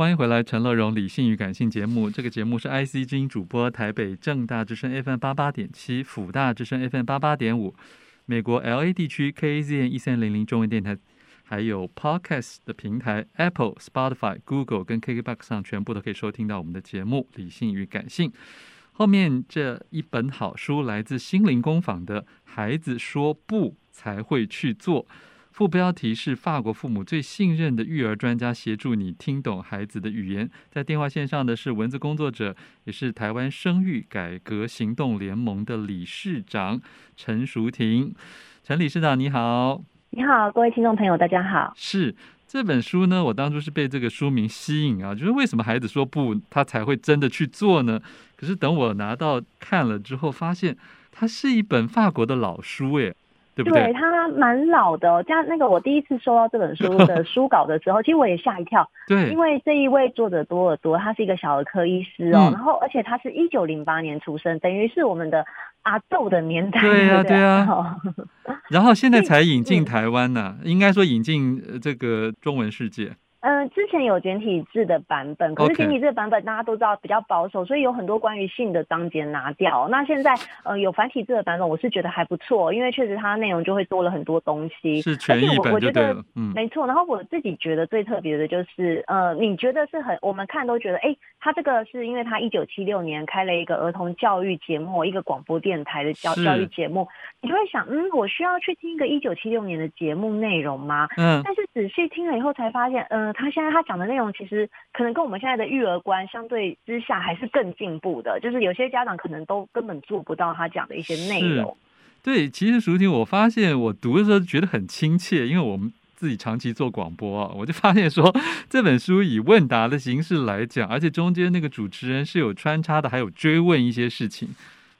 欢迎回来，陈乐融理性与感性节目。这个节目是 IC 之音主播，台北正大之声 FM 八八点七，辅大之声 FM 八八点五，美国 LA 地区 KAZN 一三零零中文电台，还有 Podcast 的平台 Apple、Spotify、Google 跟 KKBox 上全部都可以收听到我们的节目《理性与感性》。后面这一本好书来自心灵工坊的《孩子说不才会去做》。副标题是法国父母最信任的育儿专家，协助你听懂孩子的语言。在电话线上的是文字工作者，也是台湾生育改革行动联盟的理事长陈淑婷。陈理事长，你好！你好，各位听众朋友，大家好。是这本书呢，我当初是被这个书名吸引啊，就是为什么孩子说不，他才会真的去做呢？可是等我拿到看了之后，发现它是一本法国的老书，诶。对，对，对，他蛮老的哦。像那个，我第一次收到这本书的书稿的时候，其实我也吓一跳。对，因为这一位作者多尔多，他是一个小儿科医师哦。嗯、然后，而且他是一九零八年出生，等于是我们的阿豆的年代。对啊，对啊。然后现在才引进台湾呢、啊，应该说引进这个中文世界。嗯、呃，之前有简体字的版本，可是简体字的版本大家都知道比较保守.所以有很多关于性的章节拿掉。那现在呃有繁体字的版本，我是觉得还不错，因为确实它内容就会多了很多东西。是全译本就对了，嗯，没错。然后我自己觉得最特别的就是，呃，你觉得是很我们看都觉得，哎，他这个是因为他一九七六年开了一个儿童教育节目，一个广播电台的教教育节目，你就会想，嗯，我需要去听一个一九七六年的节目内容吗？嗯，但是仔细听了以后才发现，嗯、呃。现在他讲的内容，其实可能跟我们现在的育儿观相对之下还是更进步的。就是有些家长可能都根本做不到他讲的一些内容。对，其实淑婷，我发现我读的时候觉得很亲切，因为我们自己长期做广播啊，我就发现说这本书以问答的形式来讲，而且中间那个主持人是有穿插的，还有追问一些事情，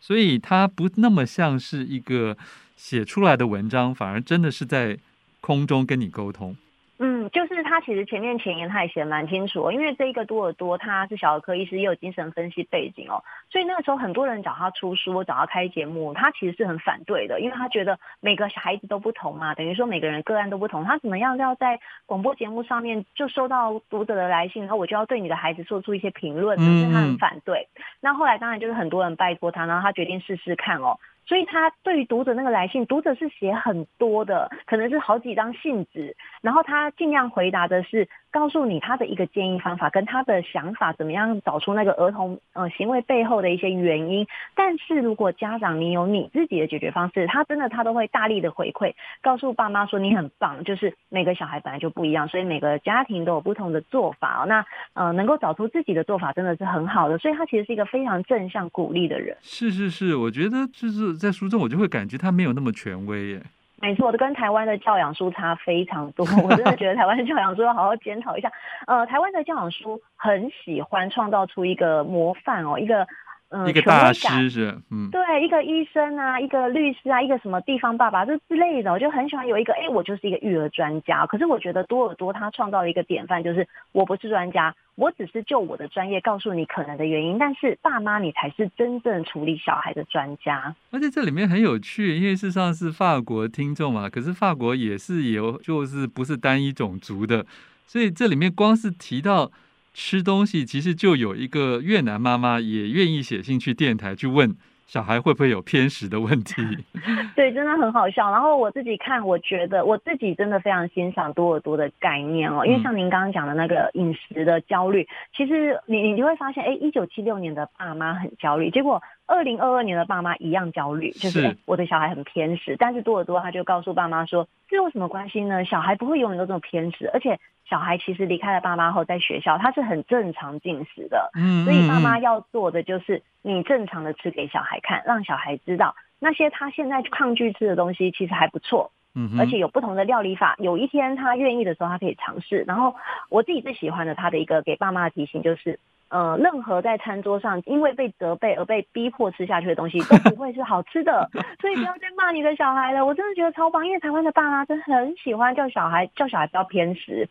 所以它不那么像是一个写出来的文章，反而真的是在空中跟你沟通。嗯，就是他其实前面前言他也写蛮清楚，因为这一个多尔多他是小儿科医师，也有精神分析背景哦，所以那个时候很多人找他出书，找他开节目，他其实是很反对的，因为他觉得每个小孩子都不同嘛，等于说每个人个案都不同，他怎么样要在广播节目上面就收到读者的来信，然后我就要对你的孩子做出一些评论，所以他很反对。那后来当然就是很多人拜托他，然后他决定试试看哦。所以他对于读者那个来信，读者是写很多的，可能是好几张信纸，然后他尽量回答的是告诉你他的一个建议方法跟他的想法，怎么样找出那个儿童呃行为背后的一些原因。但是如果家长你有你自己的解决方式，他真的他都会大力的回馈，告诉爸妈说你很棒，就是每个小孩本来就不一样，所以每个家庭都有不同的做法。那呃能够找出自己的做法真的是很好的，所以他其实是一个非常正向鼓励的人。是是是，我觉得就是。在书中，我就会感觉他没有那么权威耶。没错，跟台湾的教养书差非常多。我真的觉得台湾的教养书要好好检讨一下。呃，台湾的教养书很喜欢创造出一个模范哦，一个嗯、呃，一个大师是嗯，对，一个医生啊，一个律师啊，一个什么地方爸爸这之类的，我就很喜欢有一个，哎，我就是一个育儿专家。可是我觉得多尔多他创造了一个典范，就是我不是专家。我只是就我的专业告诉你可能的原因，但是爸妈你才是真正处理小孩的专家。而且这里面很有趣，因为事实上是法国听众嘛，可是法国也是有，就是不是单一种族的，所以这里面光是提到吃东西，其实就有一个越南妈妈也愿意写信去电台去问。小孩会不会有偏食的问题？对，真的很好笑。然后我自己看，我觉得我自己真的非常欣赏多尔多的概念哦。因为像您刚刚讲的那个饮食的焦虑，其实你你就会发现，哎，一九七六年的爸妈很焦虑，结果二零二二年的爸妈一样焦虑，就是，是我的小孩很偏食。但是多尔多他就告诉爸妈说，这有什么关系呢？小孩不会永远都这么偏食，而且小孩其实离开了爸妈后，在学校他是很正常进食的。嗯，所以爸妈要做的就是。你正常的吃给小孩看，让小孩知道那些他现在抗拒吃的东西其实还不错，嗯，而且有不同的料理法。有一天他愿意的时候，他可以尝试。然后我自己最喜欢的他的一个给爸妈的提醒就是，呃，任何在餐桌上因为被责备而被逼迫吃下去的东西都不会是好吃的，所以不要再骂你的小孩了。我真的觉得超棒，因为台湾的爸妈真的很喜欢叫小孩叫小孩不要偏食。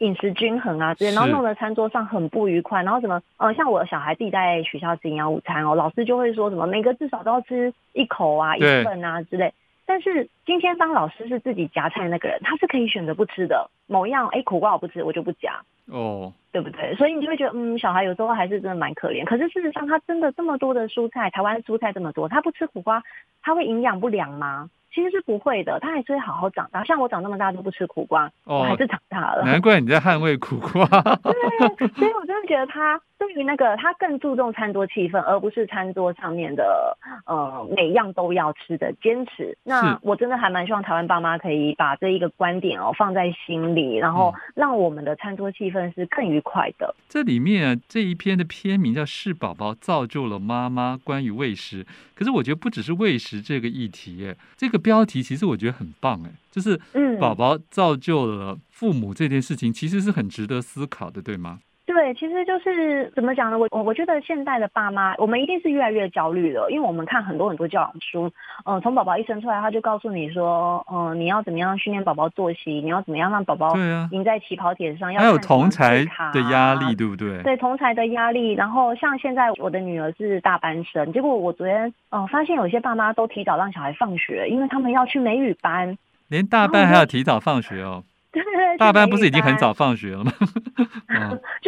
饮食均衡啊，之类，然后弄得餐桌上很不愉快，然后什么，呃，像我小孩自己在学校吃营养午餐哦，老师就会说什么每个至少都要吃一口啊，一份啊之类。但是今天当老师是自己夹菜那个人，他是可以选择不吃的某一样，哎，苦瓜我不吃，我就不夹。哦，对不对？所以你就会觉得，嗯，小孩有时候还是真的蛮可怜。可是事实上，他真的这么多的蔬菜，台湾蔬菜这么多，他不吃苦瓜，他会营养不良吗？其实是不会的，他还是会好好长大。像我长那么大都不吃苦瓜，哦、我还是长大了。难怪你在捍卫苦瓜。对，所以我真的觉得他对于那个他更注重餐桌气氛，而不是餐桌上面的呃每样都要吃的坚持。那我真的还蛮希望台湾爸妈可以把这一个观点哦放在心里，然后让我们的餐桌气氛是更愉快的。嗯、这里面啊，这一篇的篇名叫《是宝宝造就了妈妈》，关于喂食。可是我觉得不只是喂食这个议题，哎，这个。标题其实我觉得很棒哎，就是嗯宝宝造就了父母这件事情，其实是很值得思考的，对吗？对，其实就是怎么讲呢？我我我觉得现在的爸妈，我们一定是越来越焦虑了，因为我们看很多很多教养书，嗯、呃，从宝宝一生出来，他就告诉你说，嗯、呃，你要怎么样训练宝宝作息，你要怎么样让宝宝赢在起跑点上，要还有同才的压力，对不对？对，同才的压力。然后像现在我的女儿是大班生，结果我昨天嗯、呃、发现有些爸妈都提早让小孩放学，因为他们要去美语班，连大班还要提早放学哦。对对对，大班不是已经很早放学了吗？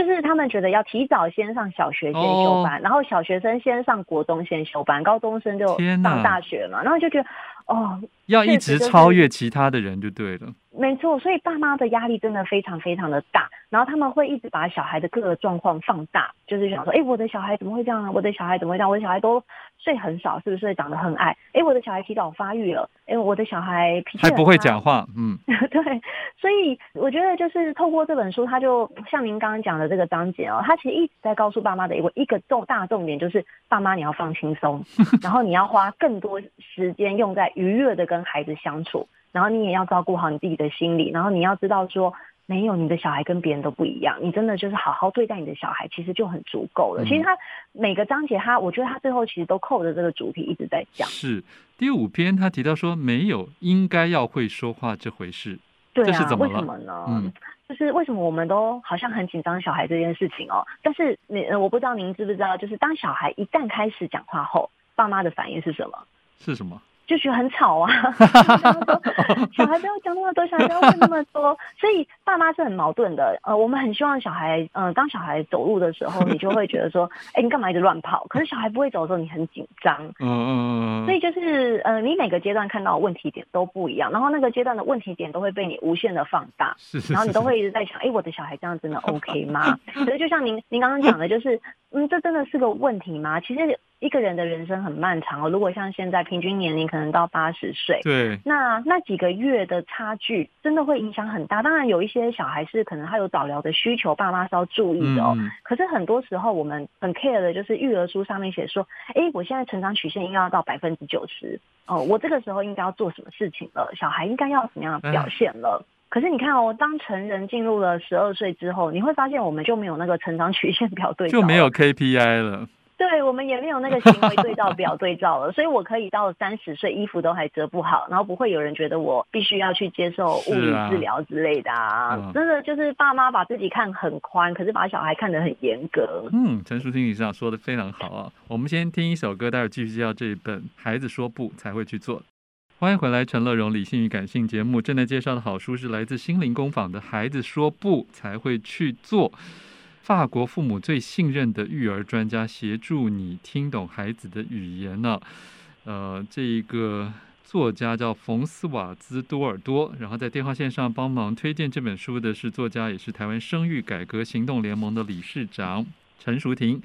就是他们觉得要提早先上小学先修班，哦、然后小学生先上国中先修班，高中生就上大学嘛，然后就觉得哦，要一直超越其他的人就对了。没错，所以爸妈的压力真的非常非常的大，然后他们会一直把小孩的各个状况放大，就是想说，哎，我的小孩怎么会这样呢？我的小孩怎么会这样？我的小孩都睡很少，是不是长得很矮？哎，我的小孩提早发育了，哎，我的小孩脾气还不会讲话，嗯，对，所以我觉得就是透过这本书，他就像您刚刚讲的这个章节哦，他其实一直在告诉爸妈的一个一个重大重点，就是爸妈你要放轻松，然后你要花更多时间用在愉悦的跟孩子相处。然后你也要照顾好你自己的心理，然后你要知道说，没有你的小孩跟别人都不一样，你真的就是好好对待你的小孩，其实就很足够了。嗯、其实他每个章节他，我觉得他最后其实都扣着这个主题一直在讲。是第五篇他提到说，没有应该要会说话这回事。对啊，这是怎么了？为什么呢？嗯，就是为什么我们都好像很紧张小孩这件事情哦？但是你我不知道您知不知道，就是当小孩一旦开始讲话后，爸妈的反应是什么？是什么？就觉得很吵啊，小孩不要讲那么多，小孩不要问那么多，所以爸妈是很矛盾的。呃，我们很希望小孩，呃，当小孩走路的时候，你就会觉得说，哎、欸，你干嘛一直乱跑？可是小孩不会走的时候，你很紧张。嗯嗯嗯。所以就是，呃，你每个阶段看到的问题点都不一样，然后那个阶段的问题点都会被你无限的放大，是然后你都会一直在想，哎、欸，我的小孩这样真的 OK 吗？所以就像您您刚刚讲的，就是，嗯，这真的是个问题吗？其实。一个人的人生很漫长哦，如果像现在平均年龄可能到八十岁，对，那那几个月的差距真的会影响很大。当然有一些小孩是可能他有早疗的需求，爸妈是要注意的哦。嗯、可是很多时候我们很 care 的就是育儿书上面写说，哎，我现在成长曲线应该要到百分之九十哦，我这个时候应该要做什么事情了？小孩应该要什么样的表现了？唉可是你看哦，当成人进入了十二岁之后，你会发现我们就没有那个成长曲线表对照，就没有 KPI 了。对，我们也没有那个行为对照表对照了，所以我可以到三十岁，衣服都还折不好，然后不会有人觉得我必须要去接受物理治疗之类的啊。啊真的就是爸妈把自己看很宽，可是把小孩看得很严格。嗯，陈淑婷理事长说的非常好啊。我们先听一首歌，待会儿继续介绍这一本《孩子说不才会去做》。欢迎回来，陈乐融理性与感性节目正在介绍的好书是来自心灵工坊的《孩子说不才会去做》。法国父母最信任的育儿专家，协助你听懂孩子的语言呢、啊。呃，这一个作家叫冯斯瓦兹多尔多，然后在电话线上帮忙推荐这本书的是作家，也是台湾生育改革行动联盟的理事长陈淑婷。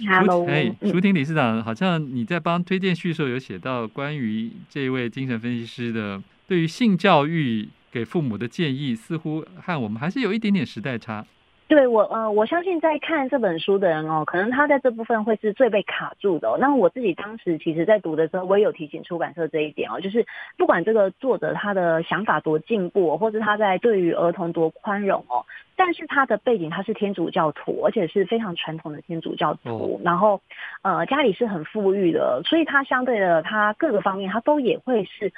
Hello，哎，淑婷理事长，好像你在帮推荐序的时候有写到关于这位精神分析师的对于性教育给父母的建议，似乎和我们还是有一点点时代差。对我呃，我相信在看这本书的人哦，可能他在这部分会是最被卡住的哦。那我自己当时其实，在读的时候，我也有提醒出版社这一点哦，就是不管这个作者他的想法多进步，或者他在对于儿童多宽容哦，但是他的背景他是天主教徒，而且是非常传统的天主教徒，然后呃家里是很富裕的，所以他相对的他各个方面他都也会是。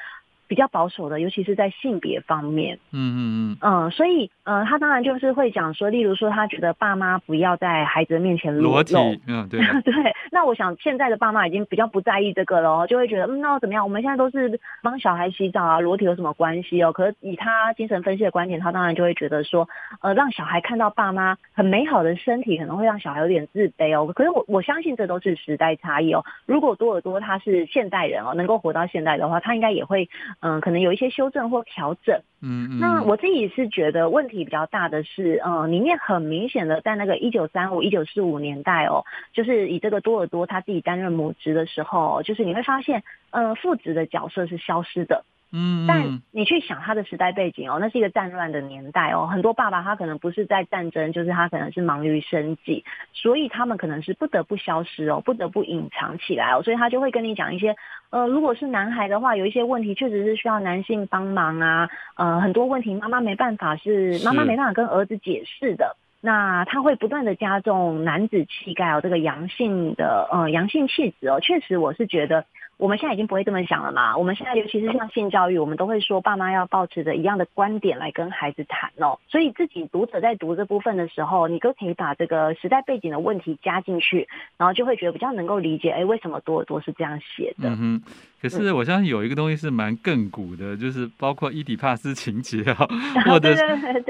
比较保守的，尤其是在性别方面。嗯嗯嗯。嗯，所以呃，他当然就是会讲说，例如说他觉得爸妈不要在孩子面前裸体。嗯，对。对。那我想现在的爸妈已经比较不在意这个了，就会觉得嗯，那怎么样？我们现在都是帮小孩洗澡啊，裸体有什么关系哦？可是以他精神分析的观点，他当然就会觉得说，呃，让小孩看到爸妈很美好的身体，可能会让小孩有点自卑哦。可是我我相信这都是时代差异哦。如果多尔多他是现代人哦，能够活到现代的话，他应该也会嗯、呃，可能有一些修正或调整。嗯嗯。那我自己是觉得问题比较大的是，嗯、呃，里面很明显的在那个一九三五、一九四五年代哦，就是以这个多尔多他自己担任母职的时候，就是你会发现，呃，父职的角色是消失的。嗯，但你去想他的时代背景哦，那是一个战乱的年代哦，很多爸爸他可能不是在战争，就是他可能是忙于生计，所以他们可能是不得不消失哦，不得不隐藏起来哦，所以他就会跟你讲一些，呃，如果是男孩的话，有一些问题确实是需要男性帮忙啊，呃，很多问题妈妈没办法是妈妈没办法跟儿子解释的，那他会不断的加重男子气概哦，这个阳性的呃阳性气质哦，确实我是觉得。我们现在已经不会这么想了嘛？我们现在尤其是像性教育，我们都会说爸妈要抱持着一样的观点来跟孩子谈哦。所以自己读者在读这部分的时候，你都可以把这个时代背景的问题加进去，然后就会觉得比较能够理解，哎，为什么多尔多是这样写的？嗯哼。可是我相信有一个东西是蛮亘古的，就是包括伊底帕斯情节啊，或者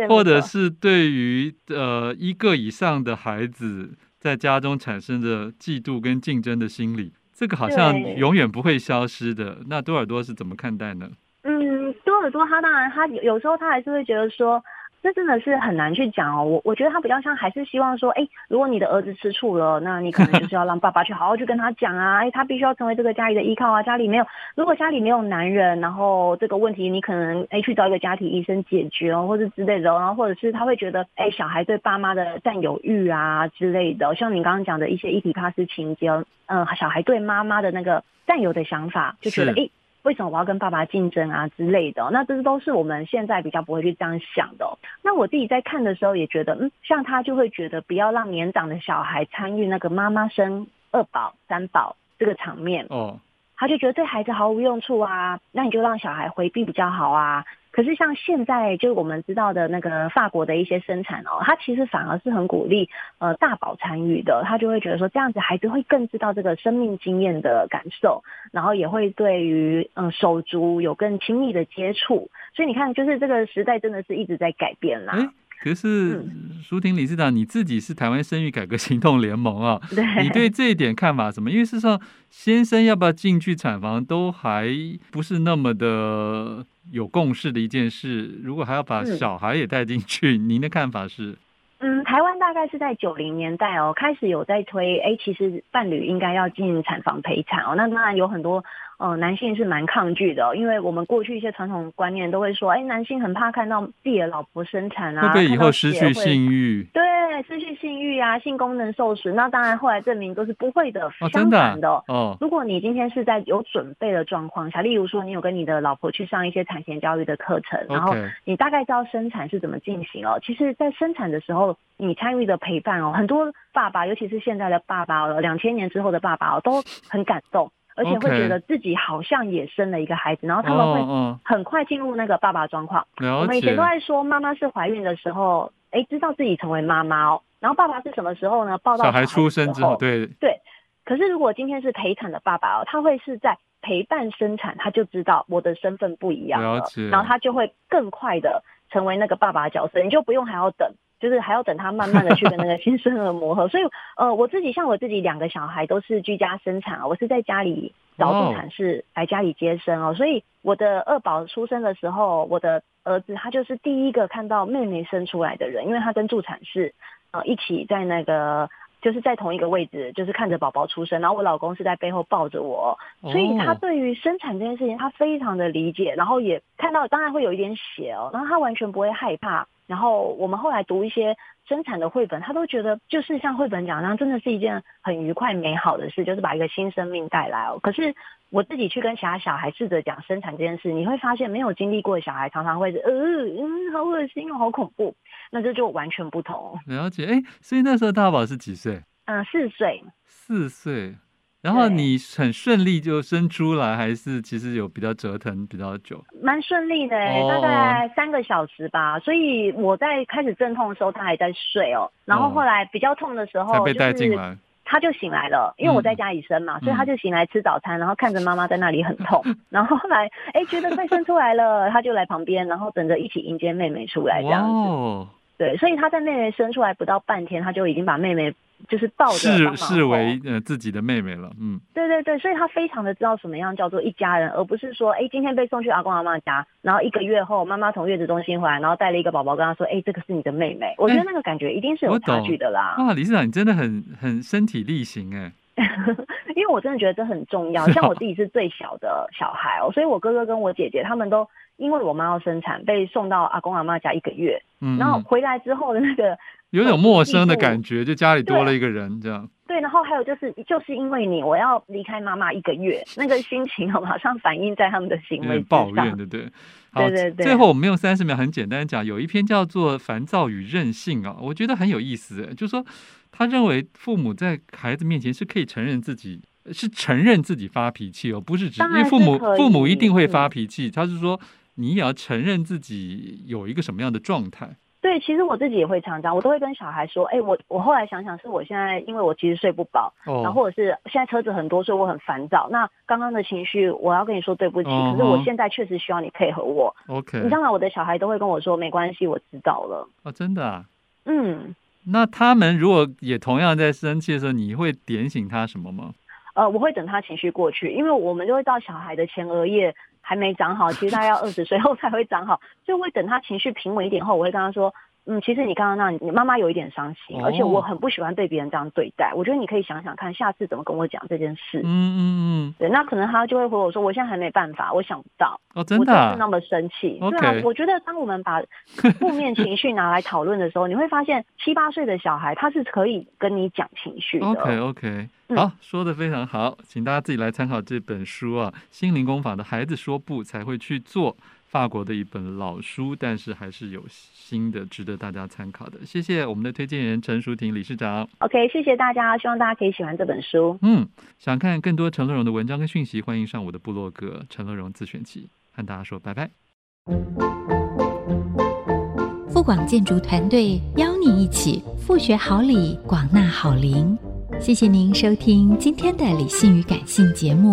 或者是对于呃一个以上的孩子在家中产生的嫉妒跟竞争的心理。这个好像永远不会消失的。那多尔多是怎么看待呢？嗯，多尔多他当然他有时候他还是会觉得说。这真的是很难去讲哦，我我觉得他比较像还是希望说，哎，如果你的儿子吃醋了，那你可能就是要让爸爸去好好去跟他讲啊，哎，他必须要成为这个家里的依靠啊，家里没有，如果家里没有男人，然后这个问题你可能哎去找一个家庭医生解决哦，或者之类的，然后或者是他会觉得，哎，小孩对爸妈的占有欲啊之类的，像你刚刚讲的一些伊底帕斯情结，嗯，小孩对妈妈的那个占有的想法，就觉得哎。为什么我要跟爸爸竞争啊之类的？那这都是我们现在比较不会去这样想的。那我自己在看的时候也觉得，嗯，像他就会觉得不要让年长的小孩参与那个妈妈生二宝、三宝这个场面。哦，他就觉得对孩子毫无用处啊，那你就让小孩回避比较好啊。可是像现在，就我们知道的那个法国的一些生产哦，它其实反而是很鼓励呃大宝参与的，他就会觉得说这样子孩子会更知道这个生命经验的感受，然后也会对于嗯、手足有更亲密的接触，所以你看，就是这个时代真的是一直在改变啦。欸可是，舒婷理事长，你自己是台湾生育改革行动联盟啊，对，你对这一点看法什么？因为事实上，先生要不要进去产房，都还不是那么的有共识的一件事。如果还要把小孩也带进去，嗯，您的看法是？嗯，台湾大概是在九零年代哦，开始有在推，哎，其实伴侣应该要进产房陪产哦。那当然有很多。呃，男性是蛮抗拒的，因为我们过去一些传统观念都会说，哎，男性很怕看到自己的老婆生产啊，会不会以后失去性欲？对，失去性欲啊，性功能受损。那当然后来证明都是不会的，哦、相反的。哦，如果你今天是在有准备的状况下，例如说你有跟你的老婆去上一些产前教育的课程，然后你大概知道生产是怎么进行哦。其实，在生产的时候，你参与的陪伴哦，很多爸爸，尤其是现在的爸爸哦，两千年之后的爸爸哦，都很感动。而且会觉得自己好像也生了一个孩子，然后他们会很快进入那个爸爸状况。我们以前都在说，妈妈是怀孕的时候，哎，知道自己成为妈妈哦。然后爸爸是什么时候呢？抱到小孩出生之后。对对。可是如果今天是陪产的爸爸哦，他会是在陪伴生产，他就知道我的身份不一样了，然后他就会更快的成为那个爸爸的角色，你就不用还要等。就是还要等他慢慢的去跟那个新生儿磨合，所以呃，我自己像我自己两个小孩都是居家生产啊，我是在家里找助产士来家里接生哦，所以我的二宝出生的时候，我的儿子他就是第一个看到妹妹生出来的人，因为他跟助产士呃一起在那个就是在同一个位置，就是看着宝宝出生，然后我老公是在背后抱着我，所以他对于生产这件事情他非常的理解，然后也看到当然会有一点血哦，然后他完全不会害怕。然后我们后来读一些生产的绘本，他都觉得就是像绘本讲那样，真的是一件很愉快美好的事，就是把一个新生命带来哦。可是我自己去跟其他小孩试着讲生产这件事，你会发现没有经历过的小孩常常会是呃嗯好恶心哦，好恐怖，那这就完全不同。了解，哎，所以那时候大宝是几岁？嗯，四岁。四岁。然后你很顺利就生出来，还是其实有比较折腾比较久？蛮顺利的，欸，大概三个小时吧。所以我在开始阵痛的时候，他还在睡哦。然后后来比较痛的时候，才被带进来。他就醒来了，因为我在家里生嘛，所以他就醒来吃早餐，然后看着妈妈在那里很痛，然后后来哎觉得快生出来了，他就来旁边，然后等着一起迎接妹妹出来这样子。对，所以他在妹妹生出来不到半天，他就已经把妹妹。就是抱着视视为呃自己的妹妹了，嗯，对对对，所以他非常的知道什么样叫做一家人，而不是说，哎，今天被送去阿公阿妈家，然后一个月后妈妈从月子中心回来，然后带了一个宝宝跟他说，哎，这个是你的妹妹，我觉得那个感觉一定是有差距的啦。哇，理事长你真的很很身体力行哎。因为我真的觉得这很重要，像我自己是最小的小孩哦，所以我哥哥跟我姐姐他们都因为我妈要生产被送到阿公阿妈家一个月，嗯，然后回来之后的那个有点陌生的感觉，就家里多了一个人这样。对，然后还有就是就是因为你我要离开妈妈一个月，那个心情马上反映在他们的行为抱怨，对不对？好，对对对。最后我们用三十秒很简单讲，有一篇叫做《烦躁与任性》啊，我觉得很有意思，就是说。他认为父母在孩子面前是可以承认自己是承认自己发脾气哦，不是指因为父母父母一定会发脾气，他是说你也要承认自己有一个什么样的状态。对，其实我自己也会常常，我都会跟小孩说，哎，我我后来想想，是我现在因为我其实睡不饱，哦、然后或者是现在车子很多，所以我很烦躁。那刚刚的情绪，我要跟你说对不起，哦、可是我现在确实需要你配合我。OK，你知道吗？我的小孩都会跟我说，没关系，我知道了。啊、哦，真的啊？嗯。那他们如果也同样在生气的时候，你会点醒他什么吗？呃，我会等他情绪过去，因为我们就会到小孩的前额叶还没长好，其实大概要二十岁后才会长好，就会等他情绪平稳一点后，我会跟他说。嗯，其实你刚刚那，你妈妈有一点伤心，哦、而且我很不喜欢被别人这样对待。我觉得你可以想想看，下次怎么跟我讲这件事。嗯嗯嗯。对，那可能他就会回我说，我现在还没办法，我想不到。哦，真的、啊。我是那么生气。对啊，我觉得当我们把负面情绪拿来讨论的时候，你会发现七八岁的小孩他是可以跟你讲情绪的。OK OK，好，嗯、说的非常好，请大家自己来参考这本书啊，《心灵工坊的孩子说不才会去做》。法国的一本老书，但是还是有新的，值得大家参考的。谢谢我们的推荐人陈淑婷理事长。OK，谢谢大家，希望大家可以喜欢这本书。嗯，想看更多陈乐融的文章跟讯息，欢迎上我的部落格陈乐融自选集。和大家说拜拜。富广建筑团队邀你一起富学好礼，广纳好邻。谢谢您收听今天的理性与感性节目。